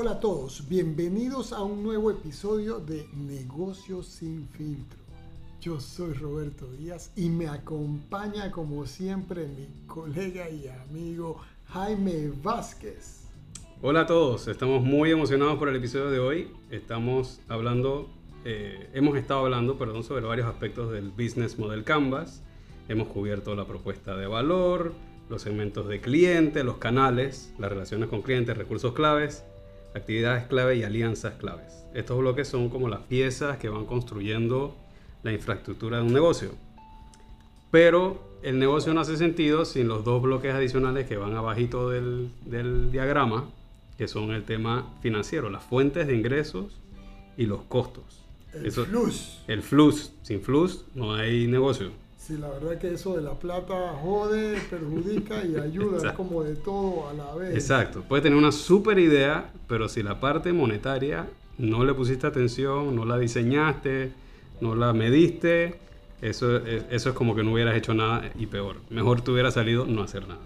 Hola a todos, bienvenidos a un nuevo episodio de Negocios sin filtro. Yo soy Roberto Díaz y me acompaña como siempre mi colega y amigo Jaime Vázquez. Hola a todos, estamos muy emocionados por el episodio de hoy. Estamos hablando, eh, hemos estado hablando, perdón, sobre varios aspectos del Business Model Canvas. Hemos cubierto la propuesta de valor, los segmentos de cliente, los canales, las relaciones con clientes, recursos claves, actividades clave y alianzas claves. Estos bloques son como las piezas que van construyendo la infraestructura de un negocio. Pero el negocio no hace sentido sin los dos bloques adicionales que van abajito del, del diagrama, que son el tema financiero, las fuentes de ingresos y los costos. El flux. El flux. Sin flux no hay negocio. Sí, la verdad que eso de la plata jode, perjudica y ayuda, es como de todo a la vez. Exacto, puede tener una super idea, pero si la parte monetaria no le pusiste atención, no la diseñaste, no la mediste, eso, es- eso es como que no hubieras hecho nada y peor. Mejor te hubiera salido no hacer nada.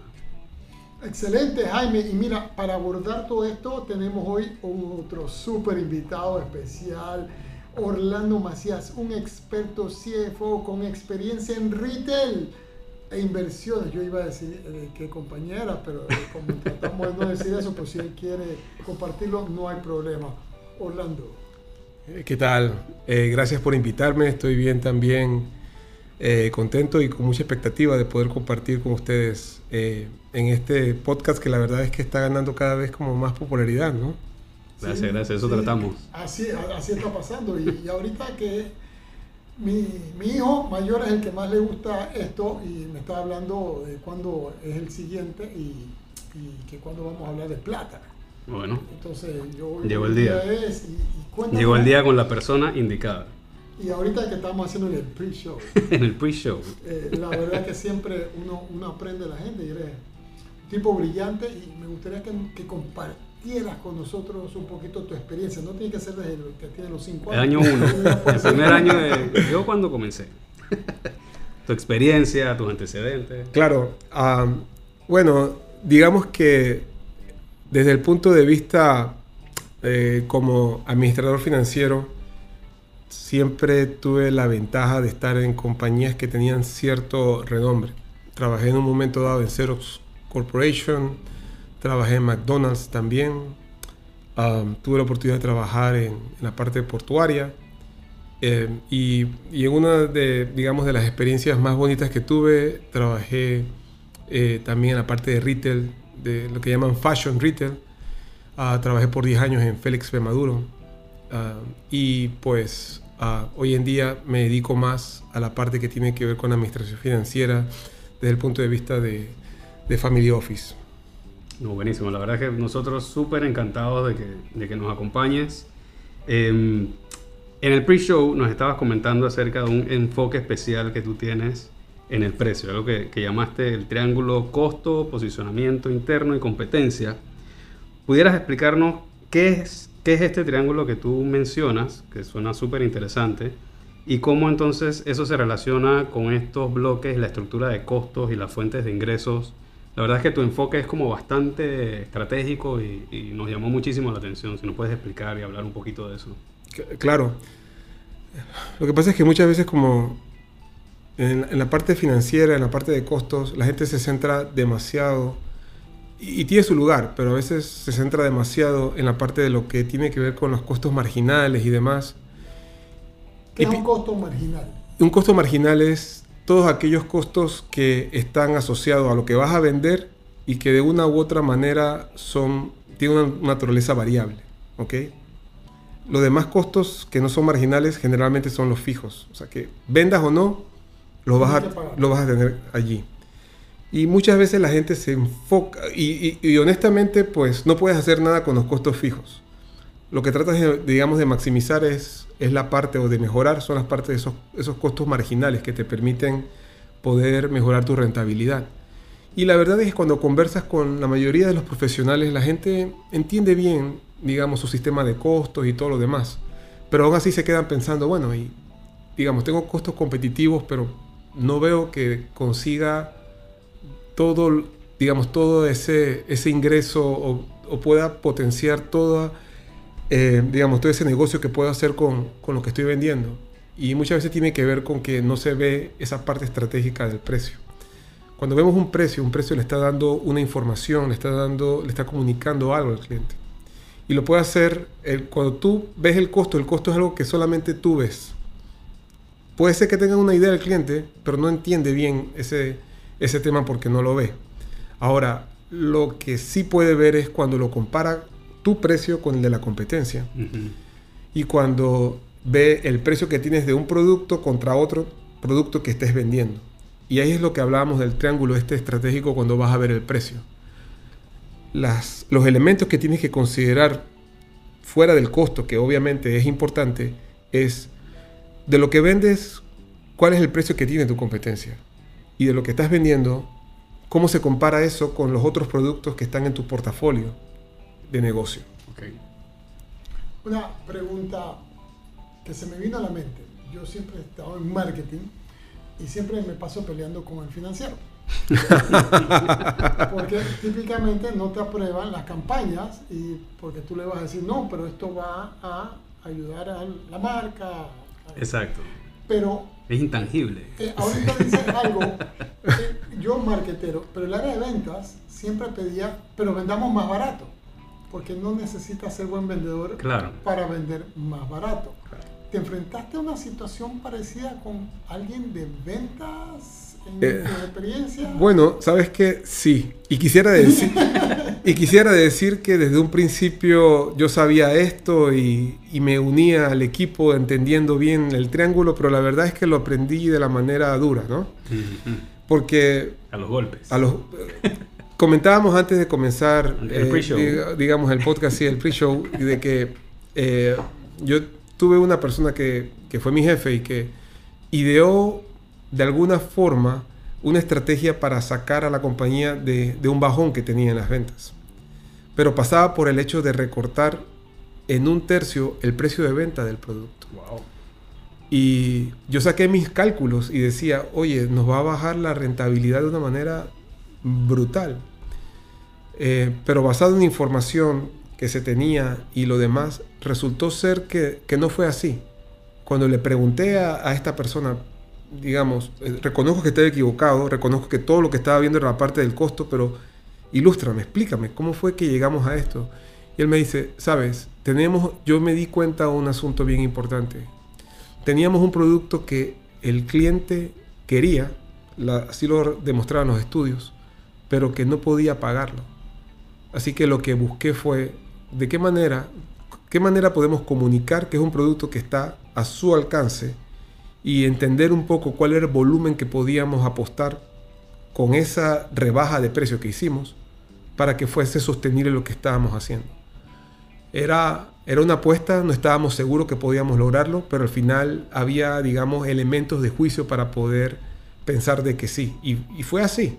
Excelente, Jaime. Y mira, para abordar todo esto tenemos hoy otro súper invitado especial, Orlando Macías, un experto CFO con experiencia en retail e inversiones. Yo iba a decir eh, qué compañía era, pero eh, como tratamos de no decir eso, pues si él quiere compartirlo, no hay problema. Orlando. Eh, ¿Qué tal? Eh, gracias por invitarme. Estoy bien también, contento y con mucha expectativa de poder compartir con ustedes en este podcast que la verdad es que está ganando cada vez como más popularidad, ¿no? Gracias, gracias, eso tratamos. Así, así está pasando. Y, y ahorita que mi, mi hijo mayor es el que más le gusta esto y me está hablando de cuándo es el siguiente y, y que cuándo vamos a hablar de plata. Bueno, Entonces yo Llegó el día. es, y, y cuéntame- llegó el día con la persona indicada. Y ahorita que estamos haciendo el pre-show, en el pre-show. eh, la verdad que siempre uno, uno aprende de la gente y eres un tipo brillante y me gustaría que, que compartieras con nosotros un poquito tu experiencia. No tiene que ser desde el que tiene los cinco El años. año uno, el primer año de... Yo cuando comencé. tu experiencia, tus antecedentes. Claro, am, bueno, digamos que desde el punto de vista eh, como administrador financiero, siempre tuve la ventaja de estar en compañías que tenían cierto renombre. Trabajé en un momento dado en Xerox Corporation, trabajé en McDonald's también, am, tuve la oportunidad de trabajar en, en la parte portuaria. Eh, y, y en una de, digamos, de las experiencias más bonitas que tuve, trabajé eh, también en la parte de retail, de lo que llaman fashion retail. Ah, trabajé por 10 años en Félix P. Maduro. Ah, y pues ah, hoy en día me dedico más a la parte que tiene que ver con administración financiera desde el punto de vista de, de Family Office. No, buenísimo. La verdad es que nosotros súper encantados de que, de que nos acompañes. Eh, en el pre-show nos estabas comentando acerca de un enfoque especial que tú tienes en el precio, algo que, que llamaste el triángulo costo, posicionamiento interno y competencia. ¿Pudieras explicarnos qué es, qué es este triángulo que tú mencionas, que suena súper interesante, y cómo entonces eso se relaciona con estos bloques, la estructura de costos y las fuentes de ingresos? La verdad es que tu enfoque es como bastante estratégico y, y nos llamó muchísimo la atención. Si nos puedes explicar y hablar un poquito de eso. Claro. Lo que pasa es que muchas veces como en, en la parte financiera, en la parte de costos, la gente se centra demasiado y, y tiene su lugar, pero a veces se centra demasiado en la parte de lo que tiene que ver con los costos marginales y demás. ¿Qué Y es un costo marginal? Un costo marginal es todos aquellos costos que están asociados a lo que vas a vender y que de una u otra manera son, tienen una naturaleza variable. ¿ok? Los demás costos que no son marginales generalmente son los fijos. O sea que vendas o no, los vas a, pagar. lo vas a tener allí. Y muchas veces la gente se enfoca, y, y- y honestamente pues no puedes hacer nada con los costos fijos. Lo que tratas de, digamos, de maximizar es, es la parte o de mejorar, son las partes de esos, esos costos marginales que te permiten poder mejorar tu rentabilidad. Y la verdad es que cuando conversas con la mayoría de los profesionales, la gente entiende bien, digamos, su sistema de costos y todo lo demás. Pero aún así se quedan pensando, bueno, y digamos, tengo costos competitivos, pero no veo que consiga todo, digamos, todo ese, ese ingreso o o pueda potenciar toda, eh, digamos, todo ese negocio que puedo hacer con, con lo que estoy vendiendo. Y muchas veces tiene que ver con que no se ve esa parte estratégica del precio. Cuando vemos un precio, un precio le está dando una información, le está, dando, le está comunicando algo al cliente. Y lo puede hacer el, cuando tú ves el costo, el costo es algo que solamente tú ves. Puede ser que tenga una idea del cliente, pero no entiende bien ese, ese tema porque no lo ve. Ahora, lo que sí puede ver es cuando lo compara tu precio con el de la competencia. Y cuando ve el precio que tienes de un producto contra otro producto que estés vendiendo. Y ahí es lo que hablábamos del triángulo este estratégico cuando vas a ver el precio. Las, los elementos que tienes que considerar fuera del costo, que obviamente es importante, es de lo que vendes, cuál es el precio que tiene tu competencia. Y de lo que estás vendiendo, cómo se compara eso con los otros productos que están en tu portafolio de negocio. Una pregunta que se me vino a la mente. Yo siempre he estado en marketing y siempre me paso peleando con el financiero. porque típicamente no te aprueban las campañas y porque tú le vas a decir, no, pero esto va a ayudar a la marca. Exacto. Pero... Es intangible. Eh, ahorita dices algo, eh, yo marketero, pero el área de ventas siempre pedía, pero vendamos más barato, porque no necesitas ser buen vendedor para vender más barato. ¿Te enfrentaste a una situación parecida con alguien de ventas en tu eh, experiencia? Bueno, sabes que sí. Y quisiera decir, y quisiera decir que desde un principio yo sabía esto y, me unía al equipo entendiendo bien el triángulo, pero la verdad es que lo aprendí de la manera dura, ¿no? Porque... A los golpes. A los, comentábamos antes de comenzar, el eh, digamos, el podcast, sí, el pre-show, de que eh, yo tuve una persona que, fue mi jefe y que ideó de alguna forma una estrategia para sacar a la compañía de, un bajón que tenía en las ventas. Pero pasaba por el hecho de recortar en un tercio el precio de venta del producto. Y yo saqué mis cálculos y decía, oye, nos va a bajar la rentabilidad de una manera brutal. Eh, pero basado en información que se tenía y lo demás, resultó ser que, no fue así. Cuando le pregunté a, esta persona, digamos, eh, reconozco que estoy equivocado, reconozco que todo lo que estaba viendo era la parte del costo, pero ilústrame, explícame, ¿cómo fue que llegamos a esto? Y él me dice, sabes, tenemos, yo me di cuenta de un asunto bien importante. Teníamos un producto que el cliente quería, así lo demostraban los estudios, pero que no podía pagarlo. Así que lo que busqué fue de qué manera ¿Qué manera podemos comunicar que es un producto que está a su alcance y entender un poco cuál era el volumen que podíamos apostar con esa rebaja de precio que hicimos para que fuese sostenible lo que estábamos haciendo? Era, era una apuesta, no estábamos seguros que podíamos lograrlo, pero al final había, digamos, elementos de juicio para poder pensar de que sí. Y, y fue así.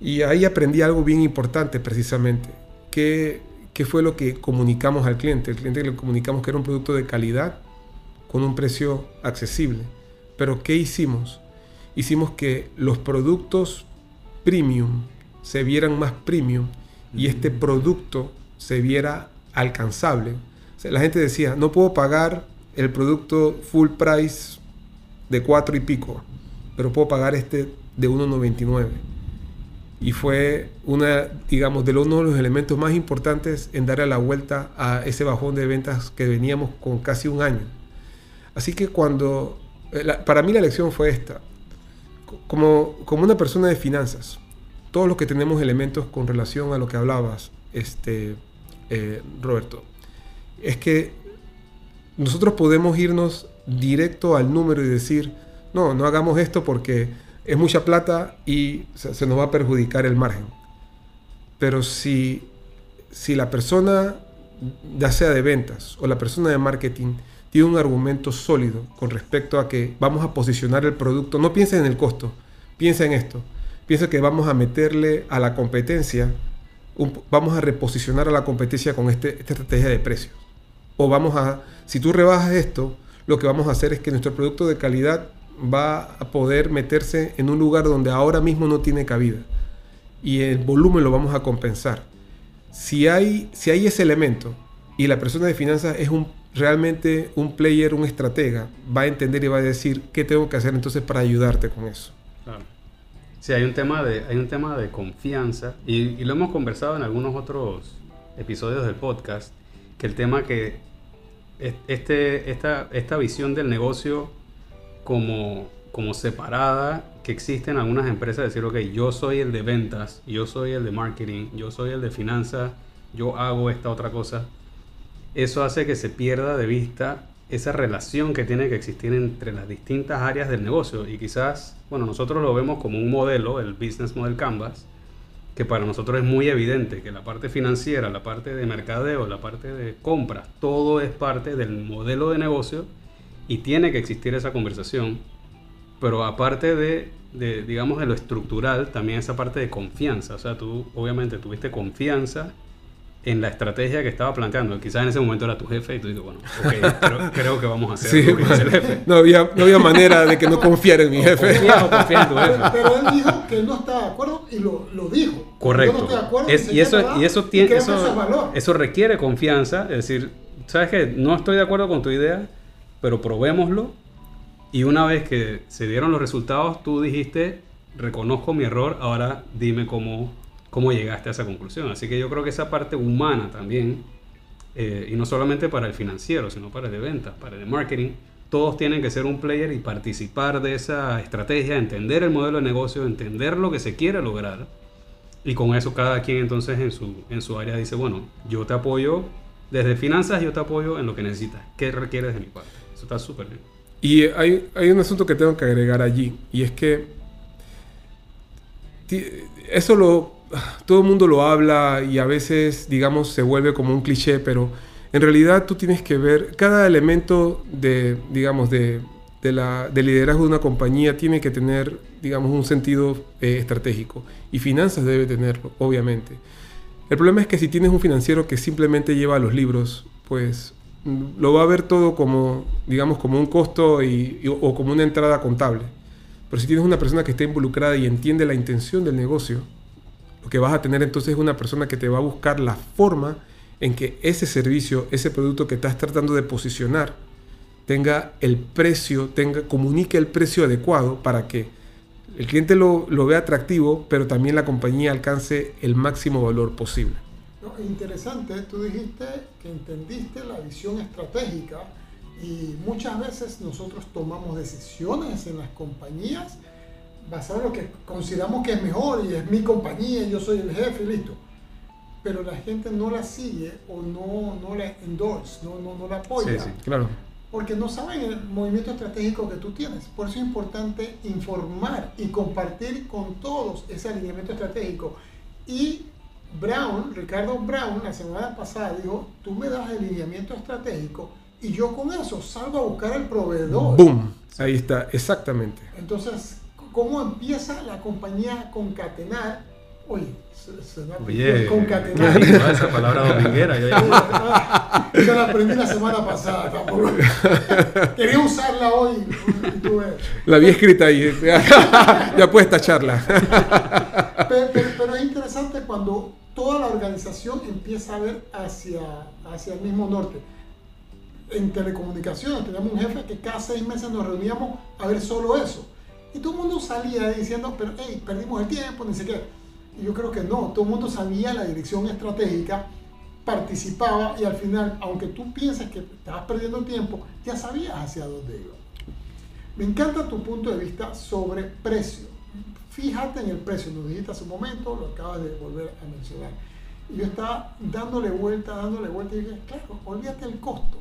Y ahí aprendí algo bien importante precisamente, que ¿Qué fue lo que comunicamos al cliente? El cliente le comunicamos que era un producto de calidad con un precio accesible. Pero ¿qué hicimos? Hicimos que los productos premium se vieran más premium y este producto se viera alcanzable. la gente decía, no puedo pagar el producto full price de 4 y pico, pero puedo pagar este de 1,99 y fue una, digamos, de uno de los elementos más importantes en darle la vuelta a ese bajón de ventas que veníamos con casi un año. Así que cuando, eh, para mí la lección fue esta, como, como una persona de finanzas, todos los que tenemos elementos con relación a lo que hablabas, este, eh, Roberto, es que nosotros podemos irnos directo al número y decir, no, no hagamos esto porque es mucha plata y se, nos va a perjudicar el margen. Pero si, si la persona, ya sea de ventas o la persona de marketing, tiene un argumento sólido con respecto a que vamos a posicionar el producto, no piensa en el costo, piensa en esto. Piensa que vamos a meterle a la competencia, vamos a reposicionar a la competencia con este, esta estrategia de precios. O vamos a, si tú rebajas esto, lo que vamos a hacer es que nuestro producto de calidad va a poder meterse en un lugar donde ahora mismo no tiene cabida. Y el volumen lo vamos a compensar. si hay, si hay ese elemento y la persona de finanzas es un, realmente un player, un estratega, va a entender y va a decir qué tengo que hacer entonces para ayudarte con eso. Claro. Sí, hay un tema de, hay un tema de confianza y, y lo hemos conversado en algunos otros episodios del podcast, que el tema que es- este, esta, esta visión del negocio como, como separada que existe en algunas empresas, decir, ok, yo soy el de ventas, yo soy el de marketing, yo soy el de finanzas, yo hago esta otra cosa, eso hace que se pierda de vista esa relación que tiene que existir entre las distintas áreas del negocio. Y quizás, bueno, nosotros lo vemos como un modelo, el Business Model Canvas, que para nosotros es muy evidente que la parte financiera, la parte de mercadeo, la parte de compras, todo es parte del modelo de negocio y tiene que existir esa conversación. Pero aparte de, de, digamos, de lo estructural, también esa parte de confianza. O sea, tú obviamente tuviste confianza en la estrategia que estaba planteando. Quizás en ese momento era tu jefe y tú dices, bueno, ok, creo, creo que vamos a hacer Sí, lo que dice el jefe. no, había, no había manera de que no confiara en mi jefe. Confía o confía en tu jefe. Pero, pero él dijo que él no estaba de acuerdo y lo, lo dijo. Correcto. Yo no estoy de acuerdo. Es- y eso, "Ya está, y eso, tiene, eso, eso requiere confianza. Es decir, sabes que no estoy de acuerdo con tu idea, pero probémoslo. Y una vez que se dieron los resultados, tú dijiste, reconozco mi error, ahora dime cómo, cómo llegaste a esa conclusión. Así que yo creo que esa parte humana también, eh, y no solamente para el financiero, sino para el de ventas, para el de marketing, todos tienen que ser un player y participar de esa estrategia, entender el modelo de negocio, entender lo que se quiere lograr. Y con eso cada quien entonces en su, en su área dice, bueno, yo te apoyo desde finanzas, yo te apoyo en lo que necesitas. ¿Qué requieres de mi parte? Eso está súper bien. Y hay, hay un asunto que tengo que agregar allí, y es que eso lo, todo el mundo lo habla y a veces, digamos, se vuelve como un cliché, pero en realidad tú tienes que ver cada elemento de, digamos, de, de la, de liderazgo de una compañía tiene que tener, digamos, un sentido eh, estratégico. Y finanzas debe tenerlo, obviamente. El problema es que si tienes un financiero que simplemente lleva los libros, pues lo va a ver todo como, digamos, como un costo y- o como una entrada contable. Pero si tienes una persona que está involucrada y entiende la intención del negocio, lo que vas a tener entonces es una persona que te va a buscar la forma en que ese servicio, ese producto que estás tratando de posicionar, tenga el precio, tenga, comunique el precio adecuado para que el cliente lo, lo vea atractivo, pero también la compañía alcance el máximo valor posible. Interesante, tú dijiste que entendiste la visión estratégica y muchas veces nosotros tomamos decisiones en las compañías basadas en lo que consideramos que es mejor y es mi compañía, yo soy el jefe y listo. Pero la gente no la sigue o no, no la endorse, no, no, no la apoya. Sí, sí. Claro. porque no saben el movimiento estratégico que tú tienes. Por eso es importante informar y compartir con todos ese alineamiento estratégico. Y Brown, Ricardo Brown, la semana pasada dijo, tú me das el alineamiento estratégico y yo con eso salgo a buscar al proveedor. ¡Boom! Ahí está, exactamente. Entonces, ¿cómo empieza la compañía a concatenar? Oye, se, se me ha Oye, concatenar. esa palabra dominguera. Yo ya- Ah, Yo la aprendí la semana pasada, tampoco. Quería usarla hoy. La vi escrita ahí. ya puedes tacharla. Pero, pero- pero es interesante cuando toda la organización empieza a ver hacia, hacia el mismo norte. En telecomunicaciones teníamos un jefe que cada seis meses nos reuníamos a ver solo eso. Y todo el mundo salía diciendo, pero hey, perdimos el tiempo, ni qué. Y yo creo que no, todo el mundo sabía la dirección estratégica, participaba y al final, aunque tú pienses que estabas perdiendo el tiempo, ya sabías hacia dónde iba. Me encanta tu punto de vista sobre precio. Fíjate en el precio, lo dijiste hace un momento, lo acabas de volver a mencionar. Y yo estaba dándole vuelta, dándole vuelta y dije, claro, olvídate el costo.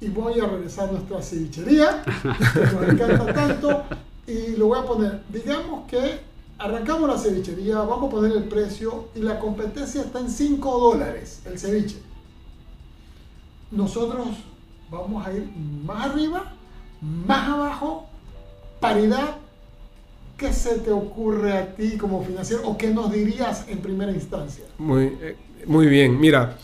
Y voy a regresar a nuestra cevichería, que nos encanta tanto, y lo voy a poner, digamos que arrancamos la cevichería, vamos a poner el precio y la competencia está en 5 dólares el ceviche. Nosotros vamos a ir más arriba, más abajo, paridad. ¿Qué se te ocurre a ti como financiero o qué nos dirías en primera instancia? Muy, eh, muy bien. Mira,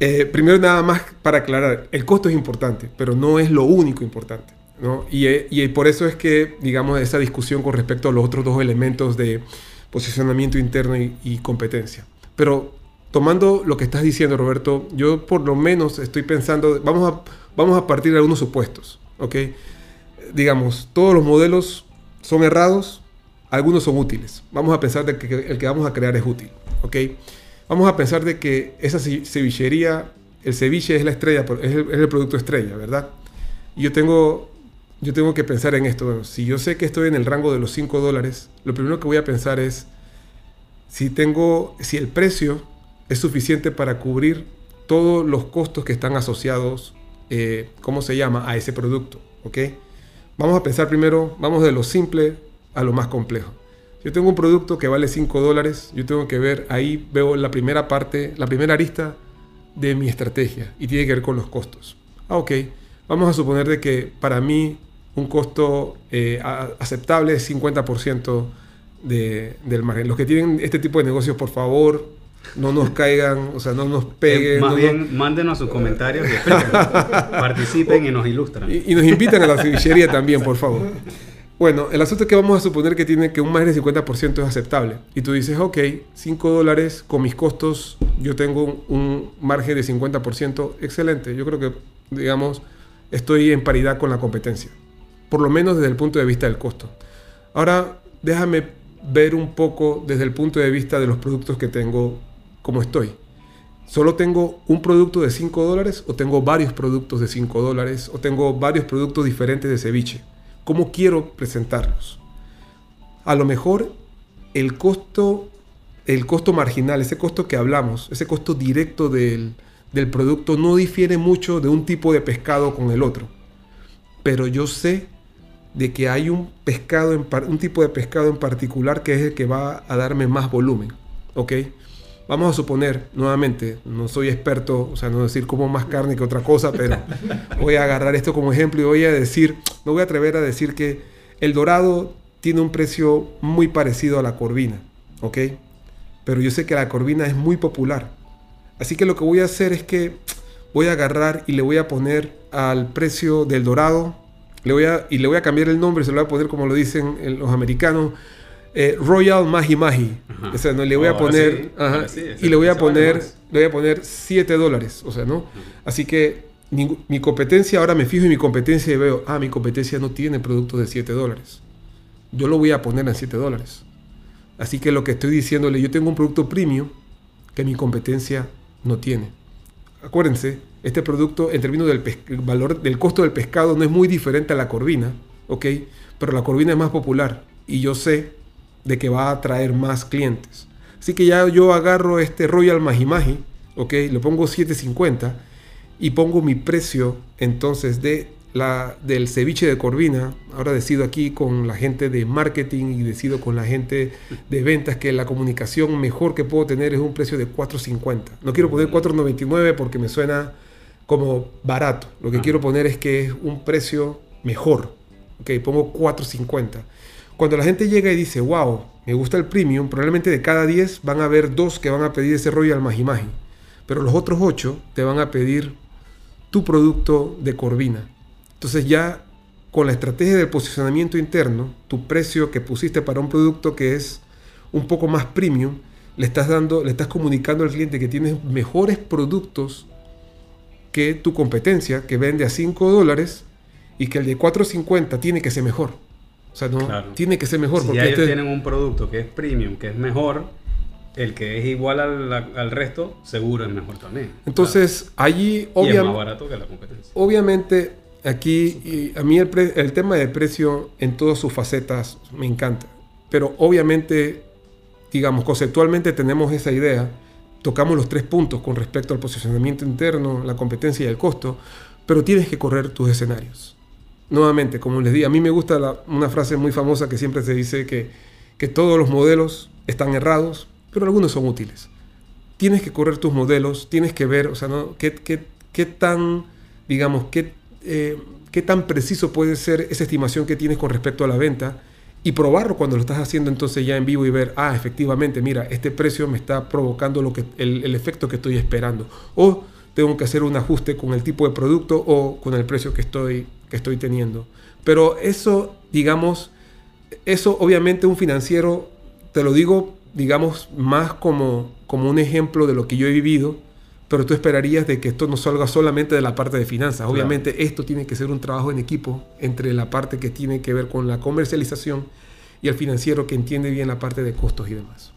eh, primero nada más para aclarar, el costo es importante, pero no es lo único importante. ¿no? Y, eh, y por eso es que, digamos, esa discusión con respecto a los otros dos elementos de posicionamiento interno y, y competencia. Pero tomando lo que estás diciendo, Roberto, yo por lo menos estoy pensando, vamos a, vamos a partir de algunos supuestos, ¿ok? Digamos, todos los modelos son errados, algunos son útiles. Vamos a pensar de que el que vamos a crear es útil, ¿ok? Vamos a pensar de que esa cevichería, el ceviche es la estrella, es el, es el producto estrella, ¿verdad? Y yo tengo, yo tengo que pensar en esto. Bueno, si yo sé que estoy en el rango de los 5 dólares, lo primero que voy a pensar es si tengo, si el precio es suficiente para cubrir todos los costos que están asociados, eh, ¿cómo se llama?, a ese producto, ¿ok? Vamos a pensar primero, vamos de lo simple a lo más complejo. Yo tengo un producto que vale 5 dólares, yo tengo que ver, ahí veo la primera parte, la primera arista de mi estrategia y tiene que ver con los costos. Ah, ok, vamos a suponer de que para mí un costo eh, aceptable es 50% de, del margen. Los que tienen este tipo de negocios, por favor, no nos caigan, o sea, no nos peguen. más bien, mándenos sus comentarios y participen y nos ilustran. Y, nos invitan a la cevichería también, por favor. Bueno, el asunto es que vamos a suponer que tiene que un margen de 50% es aceptable. Y tú dices, ok, 5 dólares con mis costos, yo tengo un margen de 50%, excelente. Yo creo que, digamos, estoy en paridad con la competencia. Por lo menos desde el punto de vista del costo. Ahora, déjame ver un poco desde el punto de vista de los productos que tengo como estoy. ¿Solo tengo un producto de 5 dólares o tengo varios productos de 5 dólares o tengo varios productos diferentes de ceviche? ¿Cómo quiero presentarlos? A lo mejor el costo, el costo marginal, ese costo que hablamos, ese costo directo del, del producto no difiere mucho de un tipo de pescado con el otro. Pero yo sé de que hay un pescado, en un tipo de pescado en particular que es el que va a darme más volumen. ¿Ok? Vamos a suponer, nuevamente, no soy experto, o sea, no decir como más carne que otra cosa, pero voy a agarrar esto como ejemplo y voy a decir, me voy a atrever a decir que el dorado tiene un precio muy parecido a la corvina, ¿ok? Pero yo sé que la corvina es muy popular. Así que lo que voy a hacer es que voy a agarrar y le voy a poner al precio del dorado le voy a, y le voy a cambiar el nombre, se lo voy a poner como lo dicen los americanos. Eh, Royal Mahi Mahi. O sea, no, le voy a poner. y le voy a poner. Le voy a poner 7 dólares. O sea, ¿no? Así que mi, competencia, ahora me fijo en mi competencia y veo, ah, mi competencia no tiene productos de 7 dólares. Yo lo voy a poner en 7 dólares. Así que lo que estoy diciéndole, yo tengo un producto premium que mi competencia no tiene. Acuérdense, este producto en términos del valor del costo del pescado no es muy diferente a la corvina, ¿ok? Pero la corvina es más popular y yo sé de que va a atraer más clientes. Así que ya yo agarro este Royal Mahi ¿ok? Le pongo 7.50 y pongo mi precio entonces de la, del ceviche de Corvina, ahora decido aquí con la gente de marketing y decido con la gente de ventas que la comunicación mejor que puedo tener es un precio de 4.50. No quiero poner 4.99 porque me suena como barato. Lo que quiero poner es que es un precio mejor. Ok, pongo 4.50. Cuando la gente llega y dice, wow, me gusta el premium, probablemente de cada 10 van a haber dos que van a pedir ese Royal Magi Pero los otros 8 te van a pedir tu producto de Corvina. Entonces ya con la estrategia de posicionamiento interno, tu precio que pusiste para un producto que es un poco más premium, le estás dando, le estás comunicando al cliente que tienes mejores productos que tu competencia, que vende a 5 dólares y que el de 4.50 tiene que ser mejor. O sea, no tiene que ser mejor. Si porque ya ellos este tienen un producto que es premium, que es mejor, el que es igual al, al resto, seguro es mejor también. Entonces, allí obviamente... es más barato que la competencia. Obviamente, Aquí, a mí el, tema del precio en todas sus facetas me encanta. Pero obviamente, digamos, conceptualmente tenemos esa idea. Tocamos los tres puntos con respecto al posicionamiento interno, la competencia y el costo. Pero tienes que correr tus escenarios. Nuevamente, como les di, a mí me gusta una frase muy famosa que siempre se dice que, que todos los modelos están errados, pero algunos son útiles. Tienes que correr tus modelos, tienes que ver, o sea, ¿no? ¿Qué, qué, qué tan, digamos, qué eh, qué tan preciso puede ser esa estimación que tienes con respecto a la venta y probarlo cuando lo estás haciendo entonces ya en vivo y ver, ah, efectivamente, mira, este precio me está provocando lo que, el, efecto que estoy esperando. O tengo que hacer un ajuste con el tipo de producto o con el precio que estoy, que estoy teniendo. Pero eso, digamos, eso obviamente un financiero, te lo digo digamos, más como, como un ejemplo de lo que yo he vivido, pero tú esperarías de que esto no salga solamente de la parte de finanzas. Obviamente esto tiene que ser un trabajo en equipo entre la parte que tiene que ver con la comercialización y el financiero que entiende bien la parte de costos y demás.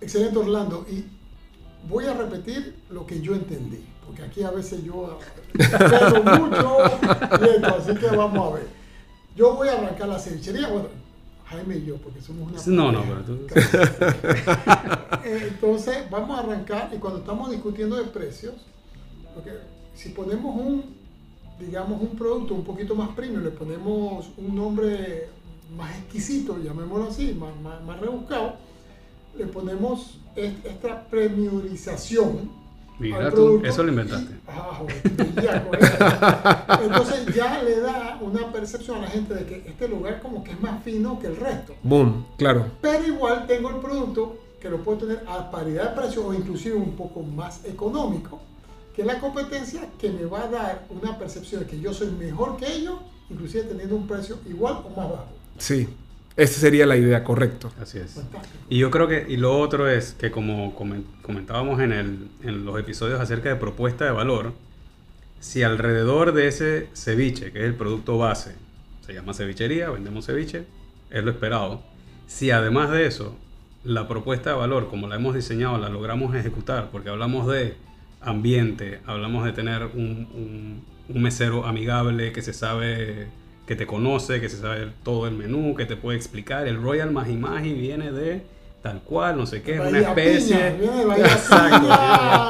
Excelente Orlando. Y voy a repetir lo que yo entendí, porque aquí a veces yo espero mucho y así que vamos a ver. Yo voy a arrancar la cevichería, bueno, Jaime y yo, porque somos una... No, no, pero tú... Entonces, vamos a arrancar y cuando estamos discutiendo de precios, porque si ponemos un, digamos, un producto un poquito más premium, le ponemos un nombre más exquisito, llamémoslo así, más, más, más rebuscado, le ponemos esta premiorización. Mira, tú, eso lo inventaste. Ah, Entonces ya le da una percepción a la gente de que este lugar como que es más fino que el resto. Boom, claro. Pero igual tengo el producto que lo puedo tener a paridad de precio o inclusive un poco más económico que la competencia que me va a dar una percepción de que yo soy mejor que ellos, inclusive teniendo un precio igual o más bajo. Sí, esa sería la idea, correcto. Así es. Y yo creo que, y lo otro es que como comentábamos en, el, en los episodios acerca de propuesta de valor, si alrededor de ese ceviche, que es el producto base, se llama cevichería, vendemos ceviche, es lo esperado. Si además de eso, la propuesta de valor, como la hemos diseñado, la logramos ejecutar, porque hablamos de ambiente, hablamos de tener un, un mesero amigable que se sabe que te conoce, que se sabe todo el menú, que te puede explicar. El Royal Magi Magi viene de tal cual, no sé qué, es una especie. viene de exacto,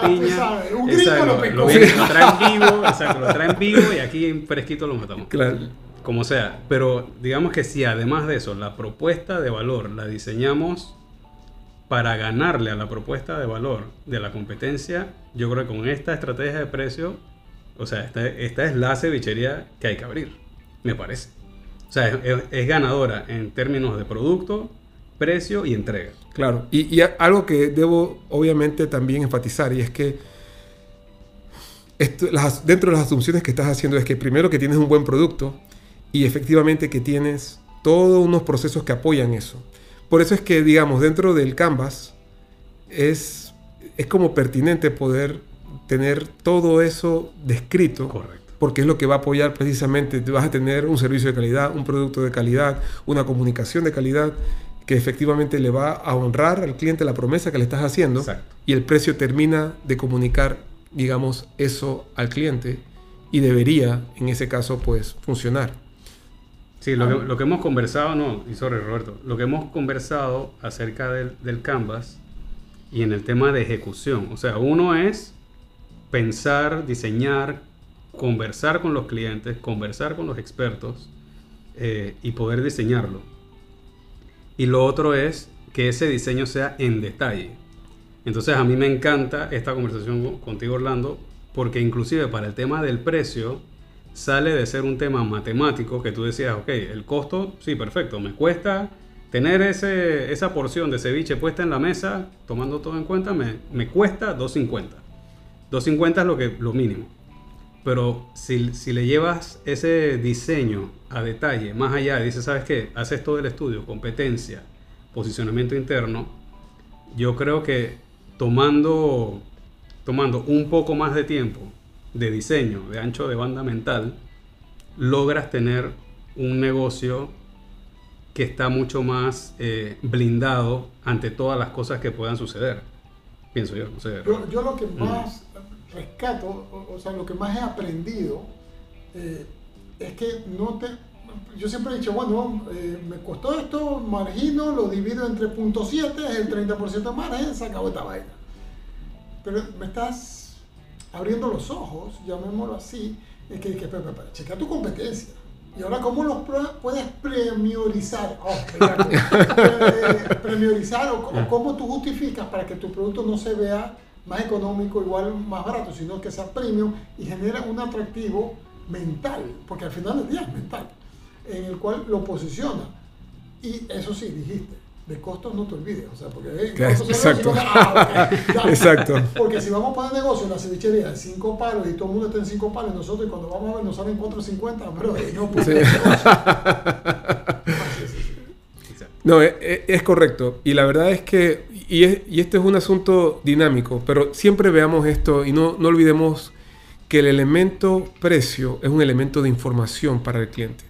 piña. Un exacto, lo, lo, lo traen vivo, exacto, lo traen vivo y aquí en fresquito lo matamos. Claro. Como sea, pero digamos que si además de eso, la propuesta de valor la diseñamos para ganarle a la propuesta de valor de la competencia, yo creo que con esta estrategia de precio, o sea, esta, esta es la cevichería que hay que abrir me parece. O sea, es, ganadora en términos de producto, precio y entrega. Claro, y, algo que debo obviamente también enfatizar y es que dentro de las asunciones que estás haciendo es que primero que tienes un buen producto y efectivamente que tienes todos unos procesos que apoyan eso. Por eso es que, digamos, dentro del Canvas es, es como pertinente poder tener todo eso descrito. Correcto porque es lo que va a apoyar precisamente, vas a tener un servicio de calidad, un producto de calidad, una comunicación de calidad que efectivamente le va a honrar al cliente la promesa que le estás haciendo y el precio termina de comunicar, digamos, eso al cliente y debería, en ese caso, pues funcionar. Sí, lo, que, lo que hemos conversado, no, y sorry Roberto, lo que hemos conversado acerca del, del Canvas y en el tema de ejecución, o sea, uno es pensar, diseñar, conversar con los clientes, conversar con los expertos eh, y poder diseñarlo. Y lo otro es que ese diseño sea en detalle. Entonces a mí me encanta esta conversación contigo Orlando porque inclusive para el tema del precio sale de ser un tema matemático que tú decías, ok, el costo, sí, perfecto, me cuesta tener ese, esa porción de ceviche puesta en la mesa, tomando todo en cuenta, me, me cuesta 2.50. 2.50 es lo, que, lo mínimo. Pero si, si, le llevas ese diseño a detalle, más allá, dices, ¿sabes qué? Haces todo el estudio, competencia, posicionamiento interno, yo creo que tomando, tomando un poco más de tiempo de diseño, de ancho de banda mental, logras tener un negocio que está mucho más eh, blindado ante todas las cosas que puedan suceder. Pienso yo, no sé. Yo, lo que mm. Más rescato, o, sea, lo que más he aprendido eh, es que no te... Yo siempre he dicho, bueno, eh, me costó esto, margino, lo divido entre punto .7, es el 30% de margen, se acabó esta vaina. Pero me estás abriendo los ojos, llamémoslo así, es que, que checa tu competencia. Y ahora, ¿cómo los puedes premiorizar? Oh, eh, premiorizar o, o, cómo tú justificas para que tu producto no se vea más económico, igual más barato, sino que sea premium y genera un atractivo mental, porque al final del día es mental, en el cual lo posiciona. Y eso sí, dijiste, de costos no te olvides, o sea, porque eh, exacto. Ah, exacto. Porque si vamos para el negocio, la cevichería, cinco palos y todo el mundo está en cinco palos, nosotros cuando vamos a ver nos salen 4.50, pero no, pues, No, e- e- es, correcto. Y la verdad es que, y, es- y este es un asunto dinámico, pero siempre veamos esto y no, no olvidemos que el elemento precio es un elemento de información para el cliente.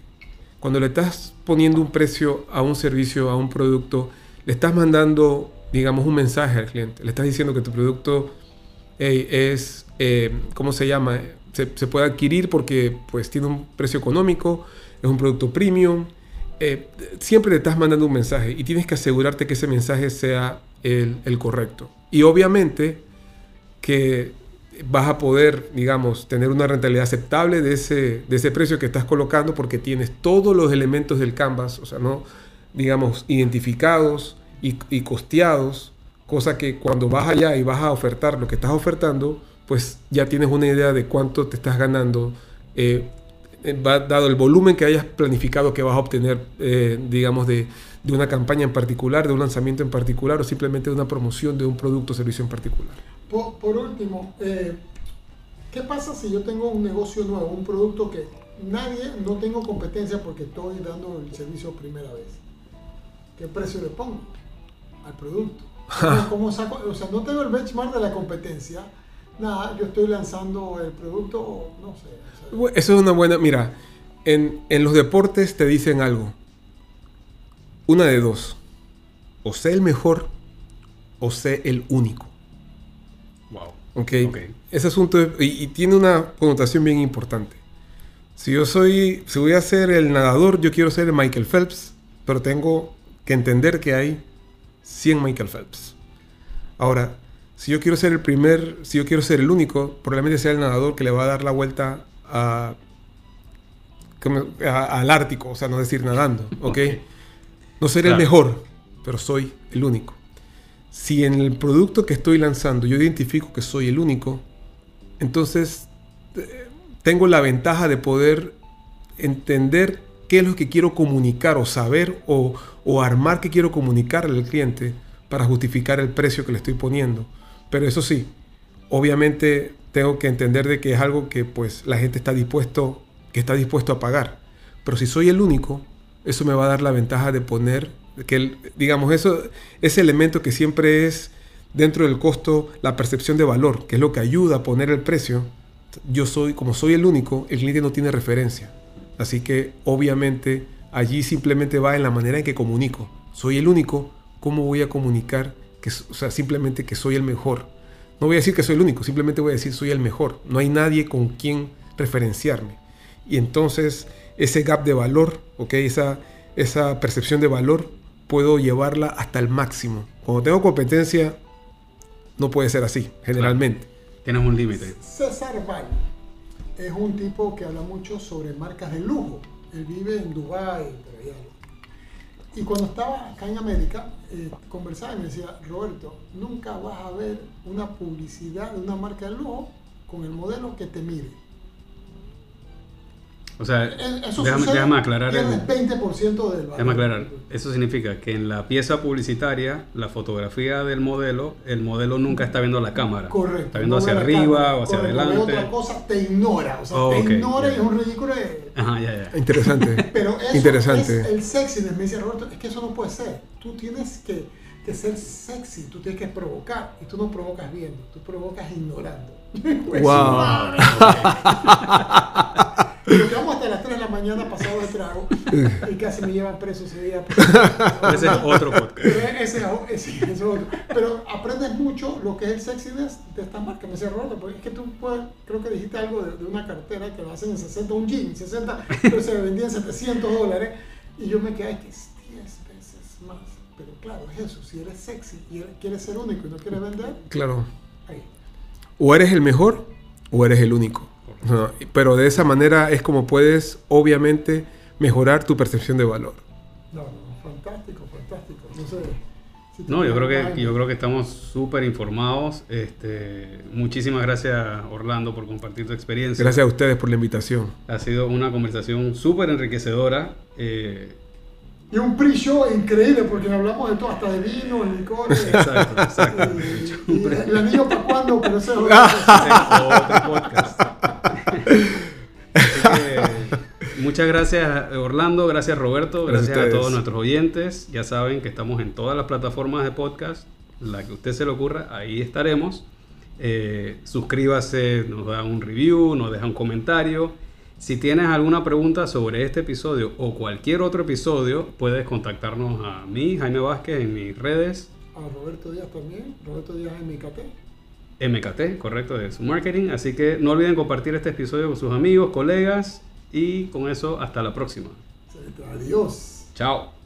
Cuando le estás poniendo un precio a un servicio, a un producto, le estás mandando, digamos, un mensaje al cliente. Le estás diciendo que tu producto hey, es, eh, ¿cómo se llama? Se, se puede adquirir porque pues tiene un precio económico, es un producto premium. Eh, siempre le estás mandando un mensaje y tienes que asegurarte que ese mensaje sea el, correcto. Y obviamente que vas a poder, digamos, tener una rentabilidad aceptable de ese, de ese precio que estás colocando porque tienes todos los elementos del canvas, o sea, no, digamos, identificados y, costeados, cosa que cuando vas allá y vas a ofertar lo que estás ofertando, pues ya tienes una idea de cuánto te estás ganando, eh, va- dado el volumen que hayas planificado que vas a obtener, eh, digamos, de, de una campaña en particular, de un lanzamiento en particular o simplemente de una promoción de un producto o servicio en particular. Por, por último, eh, ¿qué pasa si yo tengo un negocio nuevo, un producto que nadie, no tengo competencia porque estoy dando el servicio primera vez? ¿Qué precio le pongo al producto? ¿Cómo, cómo saco? O sea, no tengo el benchmark de la competencia. Nada, yo estoy lanzando el producto, no sé. Eso es una buena. Mira, en, en los deportes te dicen algo. Una de dos. O sé el mejor o sé el único. Wow. ¿Ok? Ok. Ese asunto es- y, y tiene una connotación bien importante. Si yo soy, si voy a ser el nadador, yo quiero ser el Michael Phelps, pero tengo que entender que hay 100 Michael Phelps. Ahora, si yo quiero ser el primer, si yo quiero ser el único, probablemente sea el nadador que le va a dar la vuelta a, como- a- al Ártico, o sea, no decir nadando, ¿ok? No seré Claro. el mejor, pero soy el único. Si en el producto que estoy lanzando yo identifico que soy el único, entonces eh, tengo la ventaja de poder entender qué es lo que quiero comunicar o saber o, o armar que quiero comunicarle al cliente para justificar el precio que le estoy poniendo. Pero eso sí, obviamente tengo que entender de que es algo que pues la gente está dispuesto, que está dispuesto a pagar. Pero si soy el único, eso me va a dar la ventaja de poner, que digamos, eso, ese elemento que siempre es dentro del costo, la percepción de valor, que es lo que ayuda a poner el precio. Yo soy, como soy el único, el cliente no tiene referencia. Así que obviamente allí simplemente va en la manera en que comunico. Soy el único, ¿cómo voy a comunicar? Que, o sea, simplemente que soy el mejor. No voy a decir que soy el único, simplemente voy a decir soy el mejor. No hay nadie con quien referenciarme. Y entonces ese gap de valor, ¿ok? esa, esa percepción de valor, puedo llevarla hasta el máximo. Cuando tengo competencia, no puede ser así, generalmente. Tienes un límite. César Val es un tipo que habla mucho sobre marcas de lujo. Él vive en Dubái. Y cuando estaba acá en América, eh, conversaba y me decía, Roberto, nunca vas a ver una publicidad de una marca de lujo con el modelo que te mide. O sea, Eh, Eso déjame, sucede, déjame aclarar. el- 20% del valor. Déjame aclarar. Eso significa que en la pieza publicitaria, la fotografía del modelo, el modelo nunca está viendo la cámara. Correcto. Está viendo no hacia arriba cámara. o hacia Correcto, adelante. otra cosa, te ignora. O sea, Oh, te ignora ya. y es un ridículo de... Ajá, ya, ya. Interesante. Pero eso Interesante. es el sexiness. Me dice Roberto, es que eso no puede ser. Tú tienes que, que ser sexy, tú tienes que provocar. Y tú no provocas viendo, tú provocas ignorando. Pues, Wow. quedamos hasta las 3 de la mañana pasado de trago y casi me llevan preso ese día. Ese es otro podcast. Ese, ese- ese es otro. Pero aprendes mucho lo que es el sexiness de esta marca. Me dice porque es que tú puedes, creo que dijiste algo de, de una cartera que lo hacen en 60, un jean, 60, pero se vendía en 700 dólares. Y yo me quedé que es 10 veces más. Pero claro, es eso. Si eres sexy y eres- quieres ser único y no quieres vender, Claro. ahí. O eres el mejor o eres el único. No, pero de esa manera es como puedes, obviamente, mejorar tu percepción de valor. No, no, fantástico, fantástico. No sé. si No, yo creo que, yo creo que estamos súper informados. Este, muchísimas gracias, Orlando, por compartir tu experiencia. Gracias a ustedes por la invitación. Ha sido una conversación súper enriquecedora. Eh, Y un pre-show increíble porque hablamos de todo, hasta de vino, licores. exacto, exacto. y, y el anillo para cuándo, pero eso es otro podcast. Así que, muchas gracias Orlando, gracias Roberto, Gracias gracias, a todos nuestros oyentes. Ya saben que estamos en todas las plataformas de podcast, la que a usted se le ocurra, ahí estaremos. Eh, suscríbase, nos da un review, nos deja un comentario. Si tienes alguna pregunta sobre este episodio o cualquier otro episodio, puedes contactarnos a mí, Jaime Vázquez, en mis redes, A Roberto Díaz también. Roberto Díaz en mi café. MKT, correcto, de su marketing. Así que no olviden compartir este episodio con sus amigos, colegas y con eso hasta la próxima. Adiós. Chao.